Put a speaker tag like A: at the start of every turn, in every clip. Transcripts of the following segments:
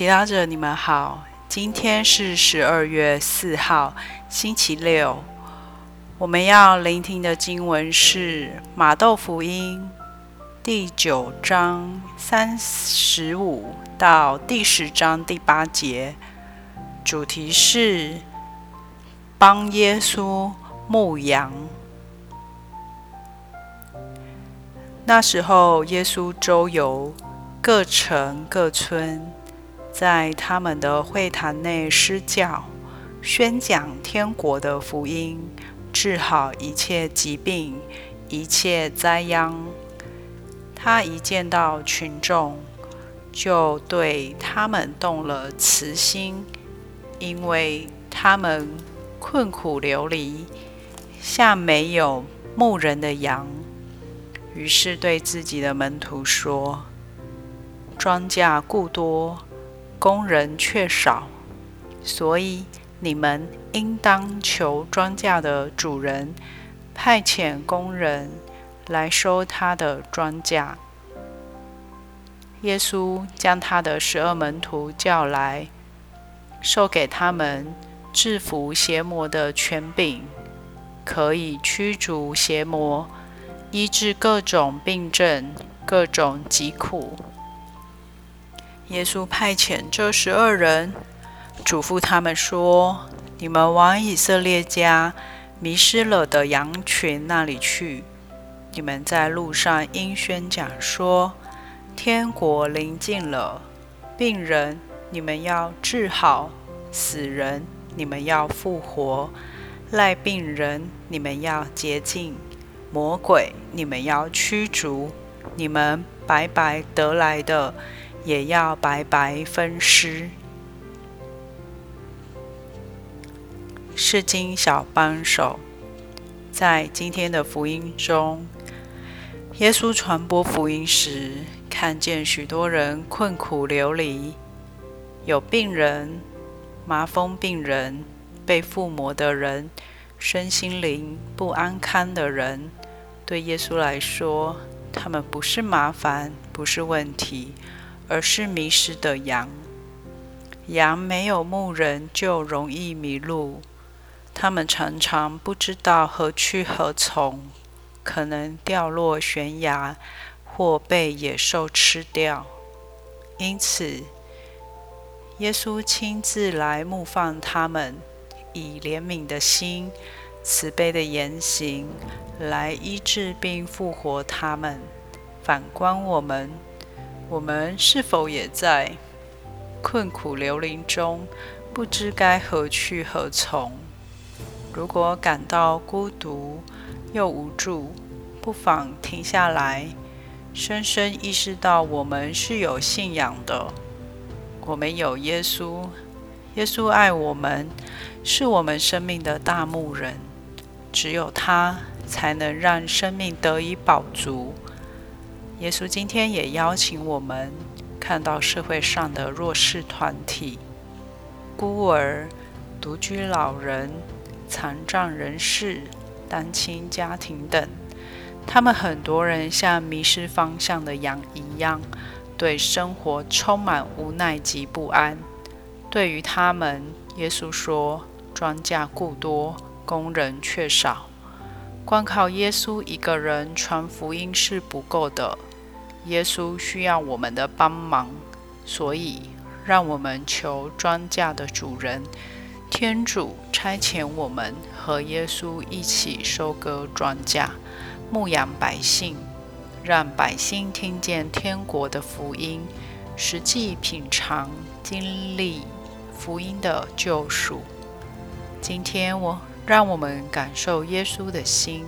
A: 祈祷者，你们好。今天是十二月四号，星期六。我们要聆听的经文是《马窦福音》第九章三十五到第十章第八节，主题是帮耶稣牧羊。那时候，耶稣周游各城各村。在他们的会堂内施教，宣讲天国的福音，治好一切疾病、一切灾殃。他一见到群众，就对他们动了慈心，因为他们困苦流离，像没有牧人的羊。于是对自己的门徒说：“庄稼固多。”工人却少，所以你们应当求庄稼的主人派遣工人来收他的庄稼。耶稣将他的十二门徒叫来，授给他们制服邪魔的权柄，可以驱逐邪魔，医治各种病症、各种疾苦。耶稣派遣这十二人，嘱咐他们说：“你们往以色列家迷失了的羊群那里去。你们在路上应宣讲说：天国临近了。病人你们要治好，死人你们要复活，赖病人你们要洁净，魔鬼你们要驱逐。你们白白得来的。”也要白白分施。释经小帮手，在今天的福音中，耶稣传播福音时，看见许多人困苦流离，有病人、麻风病人、被附魔的人、身心灵不安康的人。对耶稣来说，他们不是麻烦，不是问题。而是迷失的羊，羊没有牧人就容易迷路，他们常常不知道何去何从，可能掉落悬崖或被野兽吃掉。因此，耶稣亲自来牧放他们，以怜悯的心、慈悲的言行来医治并复活他们。反观我们。我们是否也在困苦流离中，不知该何去何从？如果感到孤独又无助，不妨停下来，深深意识到我们是有信仰的。我们有耶稣，耶稣爱我们，是我们生命的大牧人。只有他才能让生命得以饱足。耶稣今天也邀请我们看到社会上的弱势团体、孤儿、独居老人、残障人士、单亲家庭等，他们很多人像迷失方向的羊一样，对生活充满无奈及不安。对于他们，耶稣说：“庄稼故多，工人却少。光靠耶稣一个人传福音是不够的。”耶稣需要我们的帮忙，所以让我们求庄稼的主人天主差遣我们和耶稣一起收割庄稼，牧养百姓，让百姓听见天国的福音，实际品尝经历福音的救赎。今天我让我们感受耶稣的心。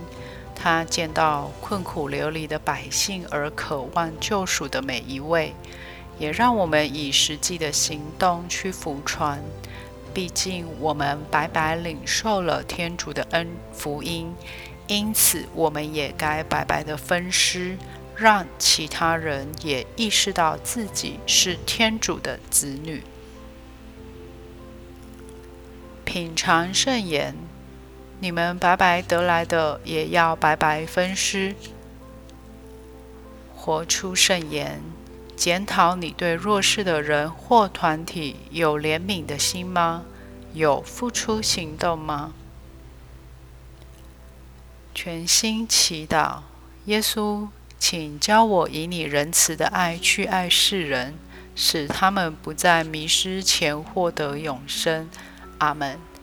A: 他见到困苦流离的百姓而渴望救赎的每一位，也让我们以实际的行动去服传。毕竟我们白白领受了天主的恩福音，因此我们也该白白的分施，让其他人也意识到自己是天主的子女。品尝圣言。你们白白得来的，也要白白分施。活出圣言，检讨你对弱势的人或团体有怜悯的心吗？有付出行动吗？全心祈祷，耶稣，请教我以你仁慈的爱去爱世人，使他们不在迷失前获得永生。阿门。